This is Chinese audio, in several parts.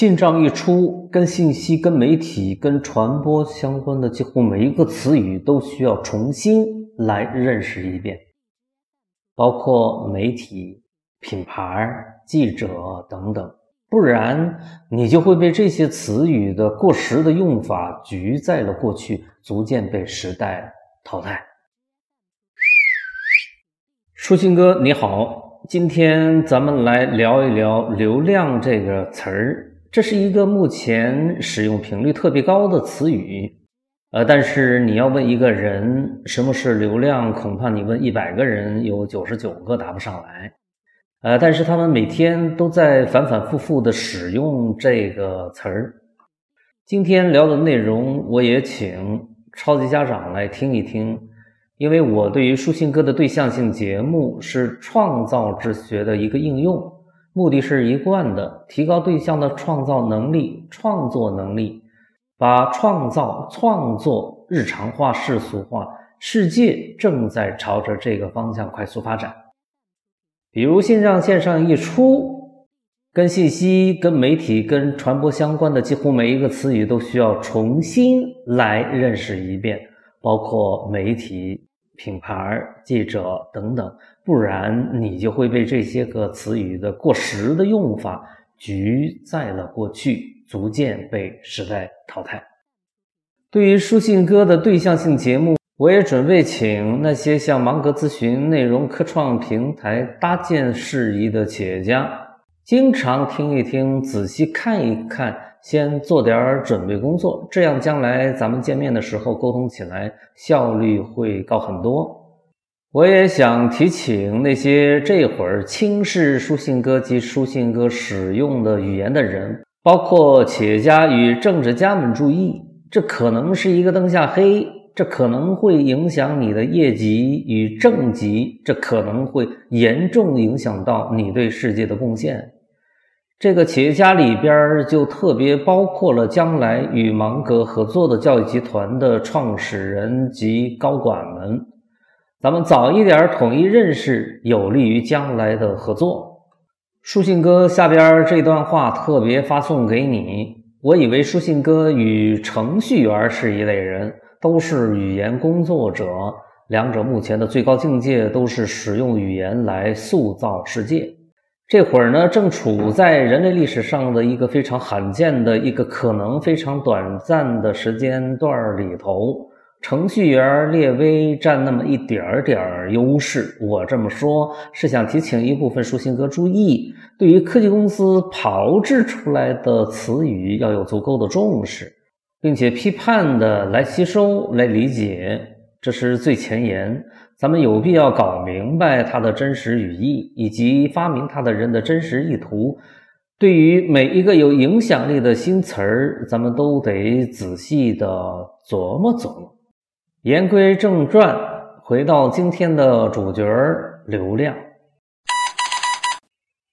信账一出，跟信息、跟媒体、跟传播相关的几乎每一个词语都需要重新来认识一遍，包括媒体、品牌、记者等等，不然你就会被这些词语的过时的用法局在了过去，逐渐被时代淘汰。舒心哥，你好，今天咱们来聊一聊“流量”这个词儿。这是一个目前使用频率特别高的词语，呃，但是你要问一个人什么是流量，恐怕你问一百个人，有九十九个答不上来，呃，但是他们每天都在反反复复的使用这个词儿。今天聊的内容，我也请超级家长来听一听，因为我对于舒心哥的对象性节目是创造之学的一个应用。目的是一贯的，提高对象的创造能力、创作能力，把创造、创作日常化、世俗化。世界正在朝着这个方向快速发展。比如线上线上一出，跟信息、跟媒体、跟传播相关的几乎每一个词语都需要重新来认识一遍，包括媒体。品牌、记者等等，不然你就会被这些个词语的过时的用法局在了过去，逐渐被时代淘汰。对于书信哥的对象性节目，我也准备请那些向芒格咨询内容科创平台搭建事宜的企业家，经常听一听，仔细看一看。先做点准备工作，这样将来咱们见面的时候沟通起来效率会高很多。我也想提醒那些这会儿轻视书信哥及书信哥使用的语言的人，包括企业家与政治家们注意，这可能是一个灯下黑，这可能会影响你的业绩与政绩，这可能会严重影响到你对世界的贡献。这个企业家里边就特别包括了将来与芒格合作的教育集团的创始人及高管们。咱们早一点统一认识，有利于将来的合作。书信哥下边这段话特别发送给你。我以为书信哥与程序员是一类人，都是语言工作者，两者目前的最高境界都是使用语言来塑造世界。这会儿呢，正处在人类历史上的一个非常罕见的一个可能非常短暂的时间段里头，程序员略微占那么一点儿点儿优势。我这么说，是想提醒一部分书信哥注意，对于科技公司炮制出来的词语要有足够的重视，并且批判的来吸收、来理解，这是最前沿。咱们有必要搞明白它的真实语义，以及发明它的人的真实意图。对于每一个有影响力的新词儿，咱们都得仔细的琢磨琢磨。言归正传，回到今天的主角儿——流量。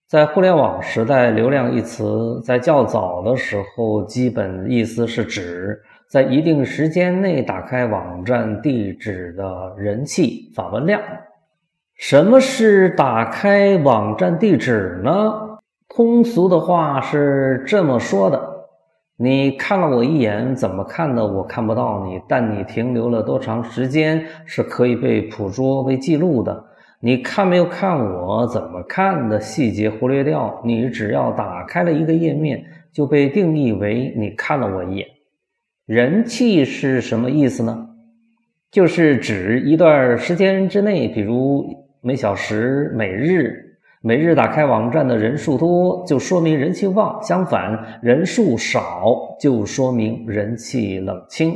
在互联网时代，“流量”一词在较早的时候，基本意思是指。在一定时间内打开网站地址的人气访问量。什么是打开网站地址呢？通俗的话是这么说的：你看了我一眼，怎么看的我看不到你，但你停留了多长时间是可以被捕捉、被记录的。你看没有看我怎么看的细节忽略掉，你只要打开了一个页面，就被定义为你看了我一眼。人气是什么意思呢？就是指一段时间之内，比如每小时、每日、每日打开网站的人数多，就说明人气旺；相反，人数少就说明人气冷清。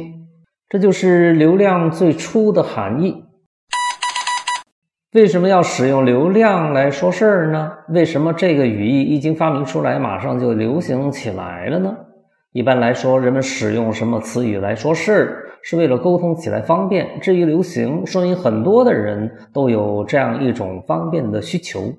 这就是流量最初的含义。为什么要使用流量来说事儿呢？为什么这个语义一经发明出来，马上就流行起来了呢？一般来说，人们使用什么词语来说事儿，是为了沟通起来方便。至于流行，说明很多的人都有这样一种方便的需求。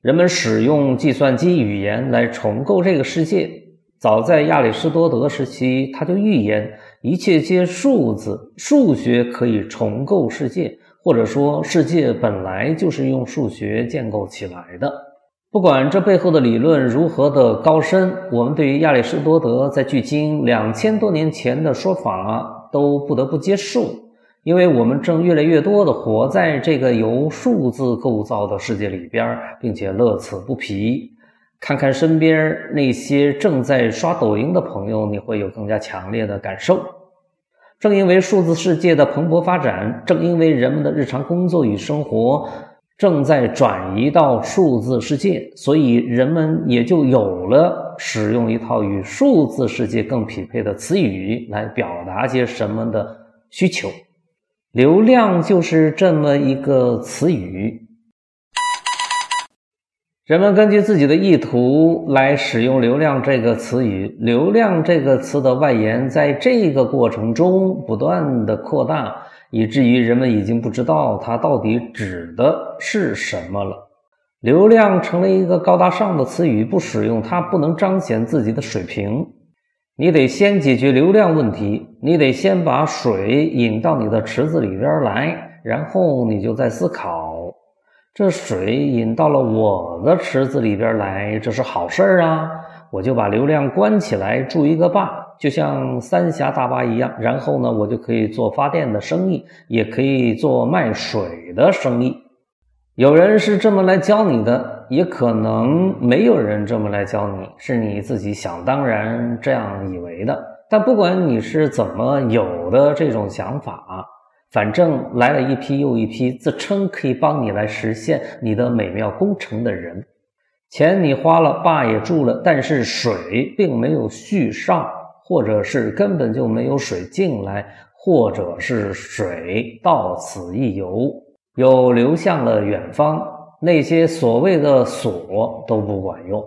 人们使用计算机语言来重构这个世界。早在亚里士多德时期，他就预言一切皆数字，数学可以重构世界，或者说世界本来就是用数学建构起来的。不管这背后的理论如何的高深，我们对于亚里士多德在距今两千多年前的说法都不得不接受，因为我们正越来越多的活在这个由数字构造的世界里边，并且乐此不疲。看看身边那些正在刷抖音的朋友，你会有更加强烈的感受。正因为数字世界的蓬勃发展，正因为人们的日常工作与生活。正在转移到数字世界，所以人们也就有了使用一套与数字世界更匹配的词语来表达些什么的需求。流量就是这么一个词语。人们根据自己的意图来使用“流量”这个词语，“流量”这个词的外延在这个过程中不断的扩大。以至于人们已经不知道它到底指的是什么了。流量成了一个高大上的词语，不使用它不能彰显自己的水平。你得先解决流量问题，你得先把水引到你的池子里边来，然后你就在思考：这水引到了我的池子里边来，这是好事儿啊！我就把流量关起来，筑一个坝。就像三峡大坝一样，然后呢，我就可以做发电的生意，也可以做卖水的生意。有人是这么来教你的，也可能没有人这么来教你，是你自己想当然这样以为的。但不管你是怎么有的这种想法，反正来了一批又一批自称可以帮你来实现你的美妙工程的人，钱你花了，坝也筑了，但是水并没有续上。或者是根本就没有水进来，或者是水到此一游，又流向了远方。那些所谓的锁都不管用，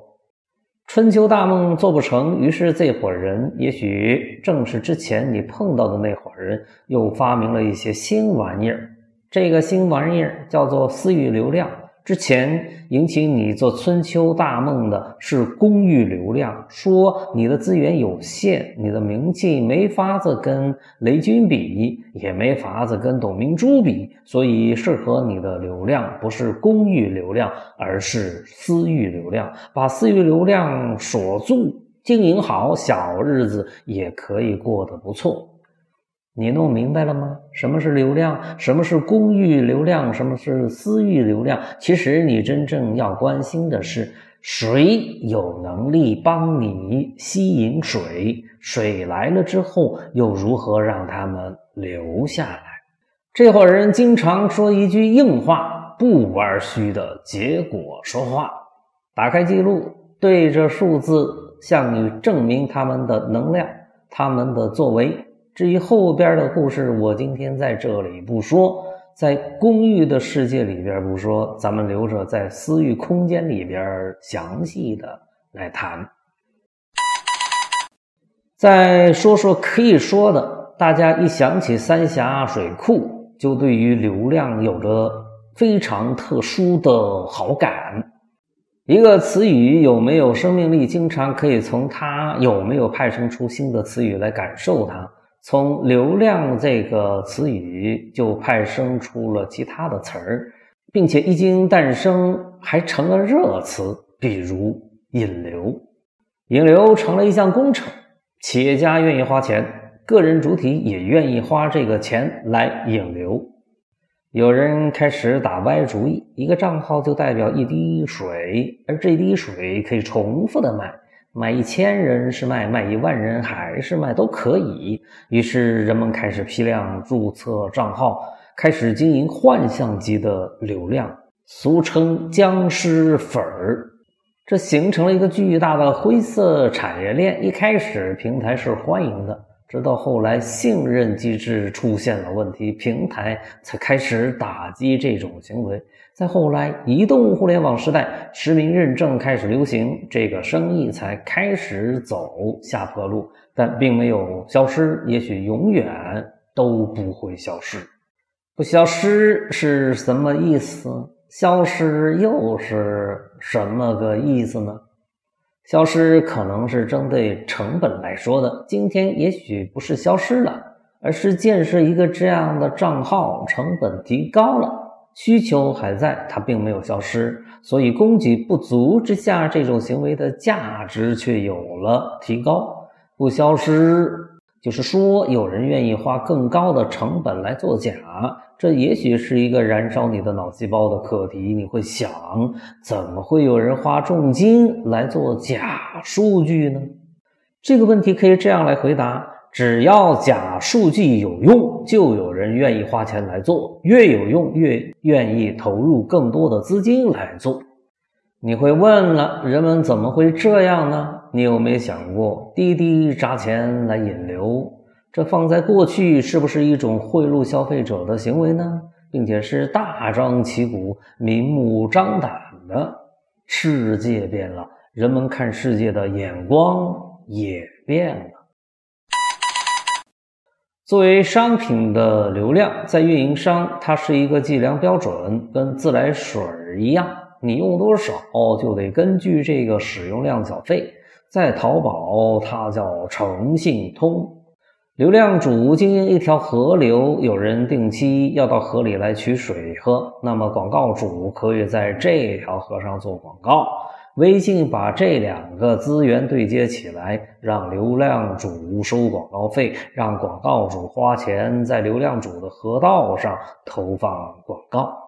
春秋大梦做不成。于是这伙人，也许正是之前你碰到的那伙人，又发明了一些新玩意儿。这个新玩意儿叫做私域流量。之前引起你做春秋大梦的是公域流量，说你的资源有限，你的名气没法子跟雷军比，也没法子跟董明珠比，所以适合你的流量不是公域流量，而是私域流量。把私域流量锁住，经营好，小日子也可以过得不错。你弄明白了吗？什么是流量？什么是公域流量？什么是私域流量？其实你真正要关心的是，谁有能力帮你吸引水？水来了之后，又如何让他们留下来？这伙人经常说一句硬话，不玩虚的结果说话。打开记录，对着数字向你证明他们的能量，他们的作为。至于后边的故事，我今天在这里不说，在公寓的世界里边不说，咱们留着在私域空间里边详细的来谈。再说说可以说的，大家一想起三峡水库，就对于流量有着非常特殊的好感。一个词语有没有生命力，经常可以从它有没有派生出新的词语来感受它。从“流量”这个词语就派生出了其他的词儿，并且一经诞生还成了热词，比如“引流”。引流成了一项工程，企业家愿意花钱，个人主体也愿意花这个钱来引流。有人开始打歪主意，一个账号就代表一滴水，而这滴水可以重复的卖。卖一千人是卖，卖一万人还是卖都可以。于是人们开始批量注册账号，开始经营幻象级的流量，俗称“僵尸粉儿”。这形成了一个巨大的灰色产业链。一开始平台是欢迎的，直到后来信任机制出现了问题，平台才开始打击这种行为。再后来，移动互联网时代，实名认证开始流行，这个生意才开始走下坡路，但并没有消失，也许永远都不会消失。不消失是什么意思？消失又是什么个意思呢？消失可能是针对成本来说的，今天也许不是消失了，而是建设一个这样的账号成本提高了。需求还在，它并没有消失，所以供给不足之下，这种行为的价值却有了提高，不消失，就是说有人愿意花更高的成本来做假，这也许是一个燃烧你的脑细胞的课题。你会想，怎么会有人花重金来做假数据呢？这个问题可以这样来回答。只要假数据有用，就有人愿意花钱来做。越有用，越愿意投入更多的资金来做。你会问了，人们怎么会这样呢？你有没有想过，滴滴砸钱来引流，这放在过去是不是一种贿赂消费者的行为呢？并且是大张旗鼓、明目张胆的。世界变了，人们看世界的眼光也变了。作为商品的流量，在运营商，它是一个计量标准，跟自来水儿一样，你用多少就得根据这个使用量缴费。在淘宝，它叫诚信通。流量主经营一条河流，有人定期要到河里来取水喝，那么广告主可以在这条河上做广告。微信把这两个资源对接起来，让流量主收广告费，让广告主花钱在流量主的河道上投放广告。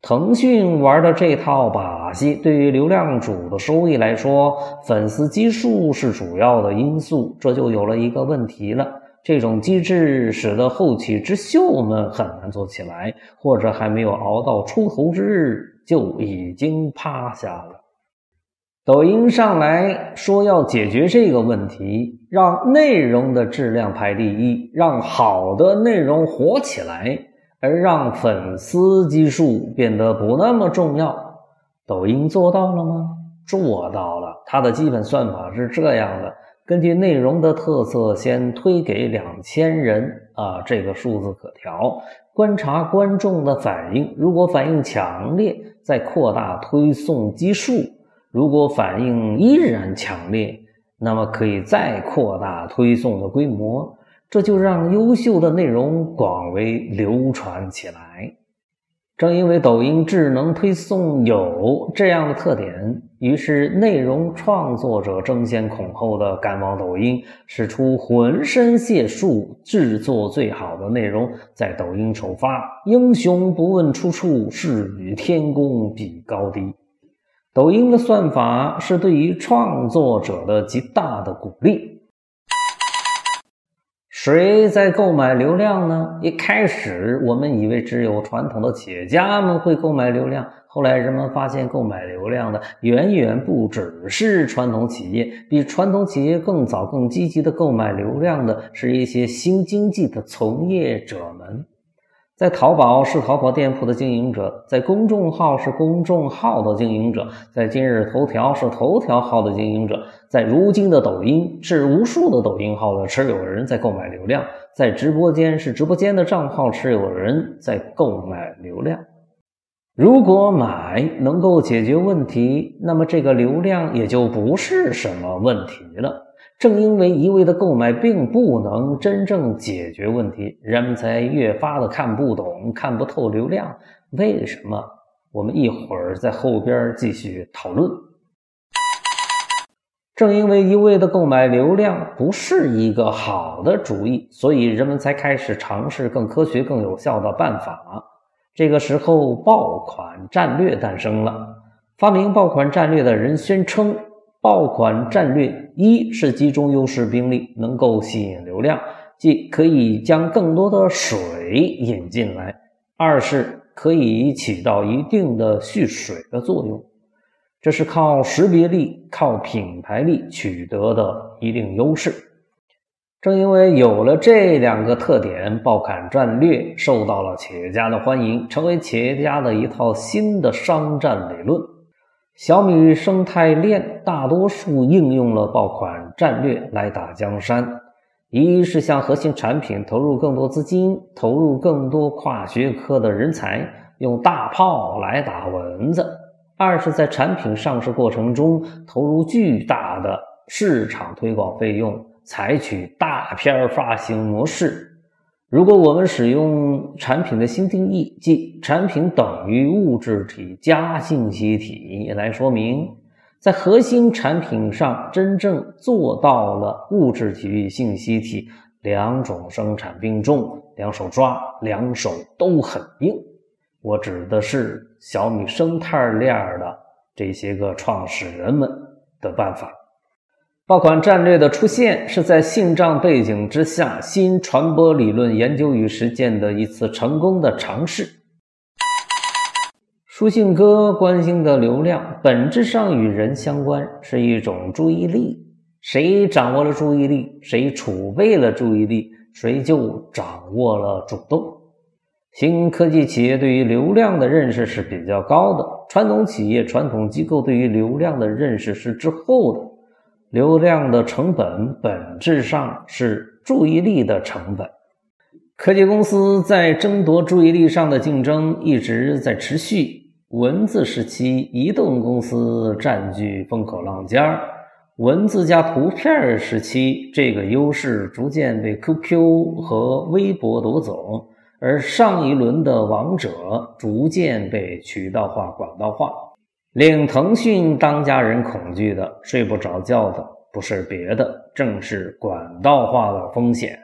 腾讯玩的这套把戏，对于流量主的收益来说，粉丝基数是主要的因素，这就有了一个问题了。这种机制使得后起之秀们很难做起来，或者还没有熬到出头之日就已经趴下了。抖音上来说要解决这个问题，让内容的质量排第一，让好的内容火起来，而让粉丝基数变得不那么重要。抖音做到了吗？做到了。它的基本算法是这样的：根据内容的特色，先推给两千人啊，这个数字可调。观察观众的反应，如果反应强烈，再扩大推送基数。如果反应依然强烈，那么可以再扩大推送的规模，这就让优秀的内容广为流传起来。正因为抖音智能推送有这样的特点，于是内容创作者争先恐后的赶往抖音，使出浑身解数制作最好的内容，在抖音首发。英雄不问出处，是与天公比高低。抖音的算法是对于创作者的极大的鼓励。谁在购买流量呢？一开始我们以为只有传统的企业家们会购买流量，后来人们发现购买流量的远远不只是传统企业，比传统企业更早、更积极的购买流量的是一些新经济的从业者们。在淘宝是淘宝店铺的经营者，在公众号是公众号的经营者，在今日头条是头条号的经营者，在如今的抖音是无数的抖音号的持有人在购买流量，在直播间是直播间的账号持有人在购买流量。如果买能够解决问题，那么这个流量也就不是什么问题了。正因为一味的购买并不能真正解决问题，人们才越发的看不懂、看不透流量。为什么？我们一会儿在后边继续讨论。正因为一味的购买流量不是一个好的主意，所以人们才开始尝试更科学、更有效的办法。这个时候，爆款战略诞生了。发明爆款战略的人宣称。爆款战略一是集中优势兵力，能够吸引流量，即可以将更多的水引进来；二是可以起到一定的蓄水的作用，这是靠识别力、靠品牌力取得的一定优势。正因为有了这两个特点，爆款战略受到了企业家的欢迎，成为企业家的一套新的商战理论。小米生态链大多数应用了爆款战略来打江山：一是向核心产品投入更多资金，投入更多跨学科的人才，用大炮来打蚊子；二是，在产品上市过程中投入巨大的市场推广费用，采取大片发行模式。如果我们使用产品的新定义，即产品等于物质体加信息体来说明，在核心产品上真正做到了物质体与信息体两种生产并重，两手抓，两手都很硬。我指的是小米生态链的这些个创始人们的办法。爆款战略的出现是在信账背景之下，新传播理论研究与实践的一次成功的尝试。书信哥关心的流量本质上与人相关，是一种注意力。谁掌握了注意力，谁储备了注意力，谁就掌握了主动。新科技企业对于流量的认识是比较高的，传统企业、传统机构对于流量的认识是滞后的。流量的成本本质上是注意力的成本。科技公司在争夺注意力上的竞争一直在持续。文字时期，移动公司占据风口浪尖儿；文字加图片时期，这个优势逐渐被 QQ 和微博夺走，而上一轮的王者逐渐被渠道化、管道化。令腾讯当家人恐惧的、睡不着觉的，不是别的，正是管道化的风险。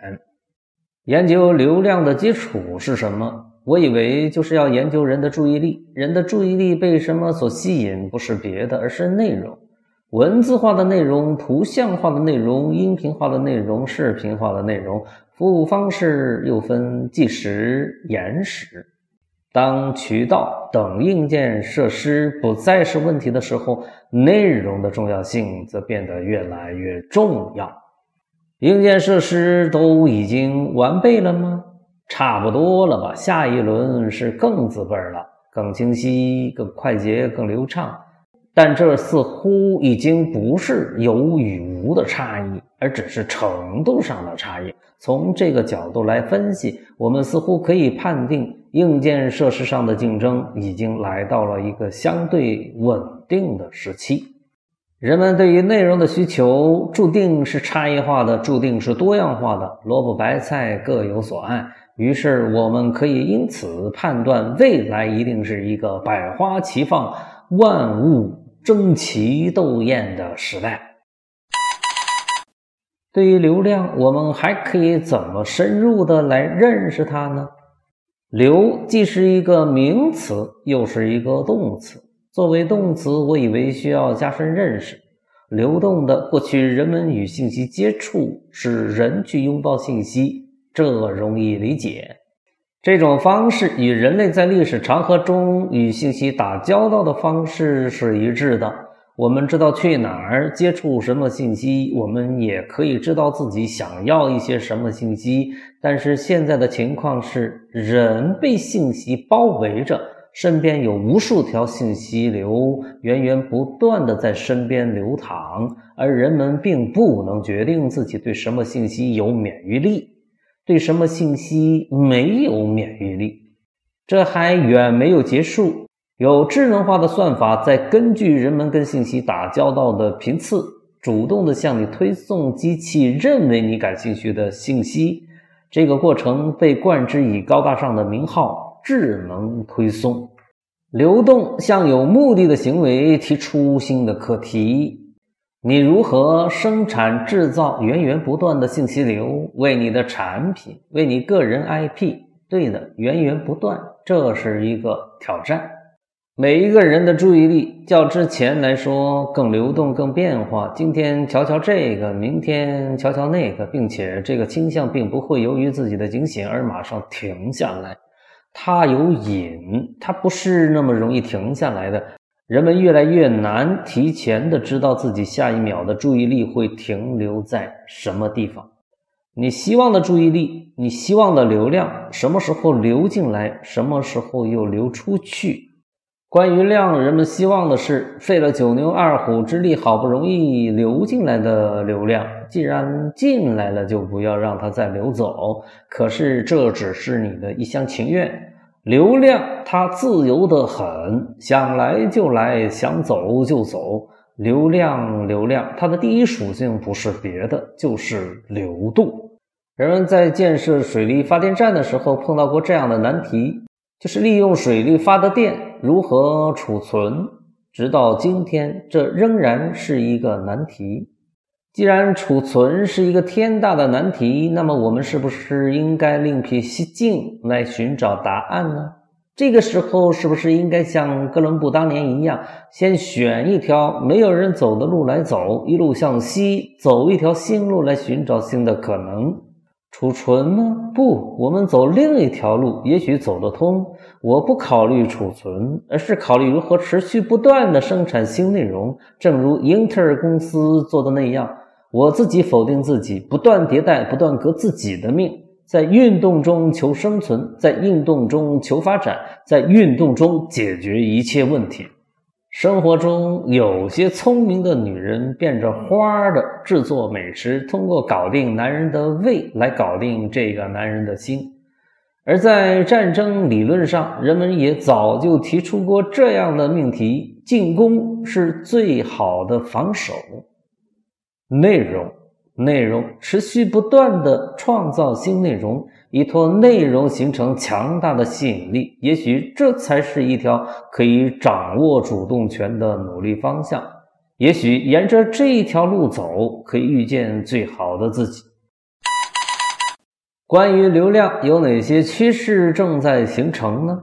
研究流量的基础是什么？我以为就是要研究人的注意力。人的注意力被什么所吸引？不是别的，而是内容。文字化的内容、图像化的内容、音频化的内容、视频化的内容，服务方式又分即时、延时。当渠道等硬件设施不再是问题的时候，内容的重要性则变得越来越重要。硬件设施都已经完备了吗？差不多了吧。下一轮是更字辈了，更清晰、更快捷、更流畅。但这似乎已经不是有与无的差异，而只是程度上的差异。从这个角度来分析，我们似乎可以判定。硬件设施上的竞争已经来到了一个相对稳定的时期，人们对于内容的需求注定是差异化的，注定是多样化的，萝卜白菜各有所爱。于是，我们可以因此判断，未来一定是一个百花齐放、万物争奇斗艳的时代。对于流量，我们还可以怎么深入的来认识它呢？流既是一个名词，又是一个动词。作为动词，我以为需要加深认识。流动的过去，人们与信息接触，使人去拥抱信息，这容易理解。这种方式与人类在历史长河中与信息打交道的方式是一致的。我们知道去哪儿接触什么信息，我们也可以知道自己想要一些什么信息。但是现在的情况是，人被信息包围着，身边有无数条信息流源源不断的在身边流淌，而人们并不能决定自己对什么信息有免疫力，对什么信息没有免疫力。这还远没有结束。有智能化的算法在根据人们跟信息打交道的频次，主动的向你推送机器认为你感兴趣的信息。这个过程被冠之以高大上的名号——智能推送。流动向有目的的行为提出新的课题：你如何生产制造源源不断的信息流，为你的产品，为你个人 IP？对的，源源不断，这是一个挑战。每一个人的注意力较之前来说更流动、更变化。今天瞧瞧这个，明天瞧瞧那个，并且这个倾向并不会由于自己的警醒而马上停下来。它有瘾，它不是那么容易停下来的。人们越来越难提前的知道自己下一秒的注意力会停留在什么地方。你希望的注意力，你希望的流量，什么时候流进来，什么时候又流出去？关于量，人们希望的是费了九牛二虎之力，好不容易流进来的流量，既然进来了，就不要让它再流走。可是这只是你的一厢情愿。流量它自由的很，想来就来，想走就走。流量，流量，它的第一属性不是别的，就是流动。人们在建设水力发电站的时候碰到过这样的难题，就是利用水力发的电如何储存。直到今天，这仍然是一个难题。既然储存是一个天大的难题，那么我们是不是应该另辟蹊径来寻找答案呢？这个时候，是不是应该像哥伦布当年一样，先选一条没有人走的路来走，一路向西，走一条新路来寻找新的可能？储存吗？不，我们走另一条路，也许走得通。我不考虑储存，而是考虑如何持续不断的生产新内容，正如英特尔公司做的那样。我自己否定自己，不断迭代，不断革自己的命，在运动中求生存，在运动中求发展，在运动中解决一切问题。生活中有些聪明的女人变着花的制作美食，通过搞定男人的胃来搞定这个男人的心。而在战争理论上，人们也早就提出过这样的命题：进攻是最好的防守。内容，内容持续不断的创造新内容，依托内容形成强大的吸引力。也许这才是一条可以掌握主动权的努力方向。也许沿着这一条路走，可以遇见最好的自己。关于流量，有哪些趋势正在形成呢？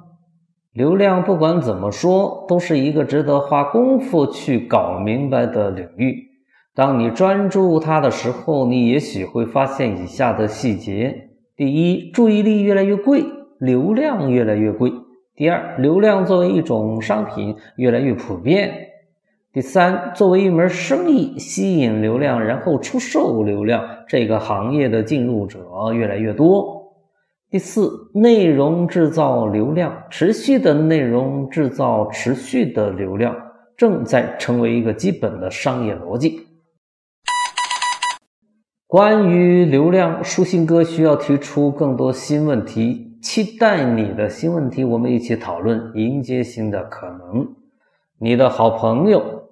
流量不管怎么说，都是一个值得花功夫去搞明白的领域。当你专注它的时候，你也许会发现以下的细节：第一，注意力越来越贵，流量越来越贵；第二，流量作为一种商品越来越普遍；第三，作为一门生意，吸引流量然后出售流量这个行业的进入者越来越多；第四，内容制造流量，持续的内容制造持续的流量，正在成为一个基本的商业逻辑。关于流量，舒心哥需要提出更多新问题，期待你的新问题，我们一起讨论，迎接新的可能。你的好朋友，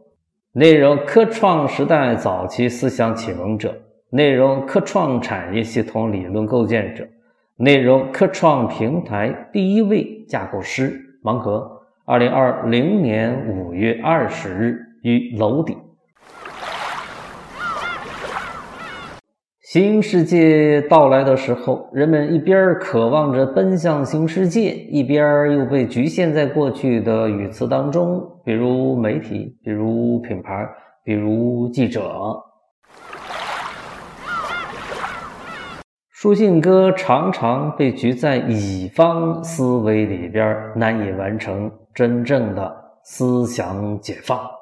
内容科创时代早期思想启蒙者，内容科创产业系统理论构建者，内容科创平台第一位架构师，芒格，二零二零年五月二十日于楼底。新世界到来的时候，人们一边渴望着奔向新世界，一边又被局限在过去的语词当中，比如媒体，比如品牌，比如记者。书信哥常常被局在乙方思维里边，难以完成真正的思想解放。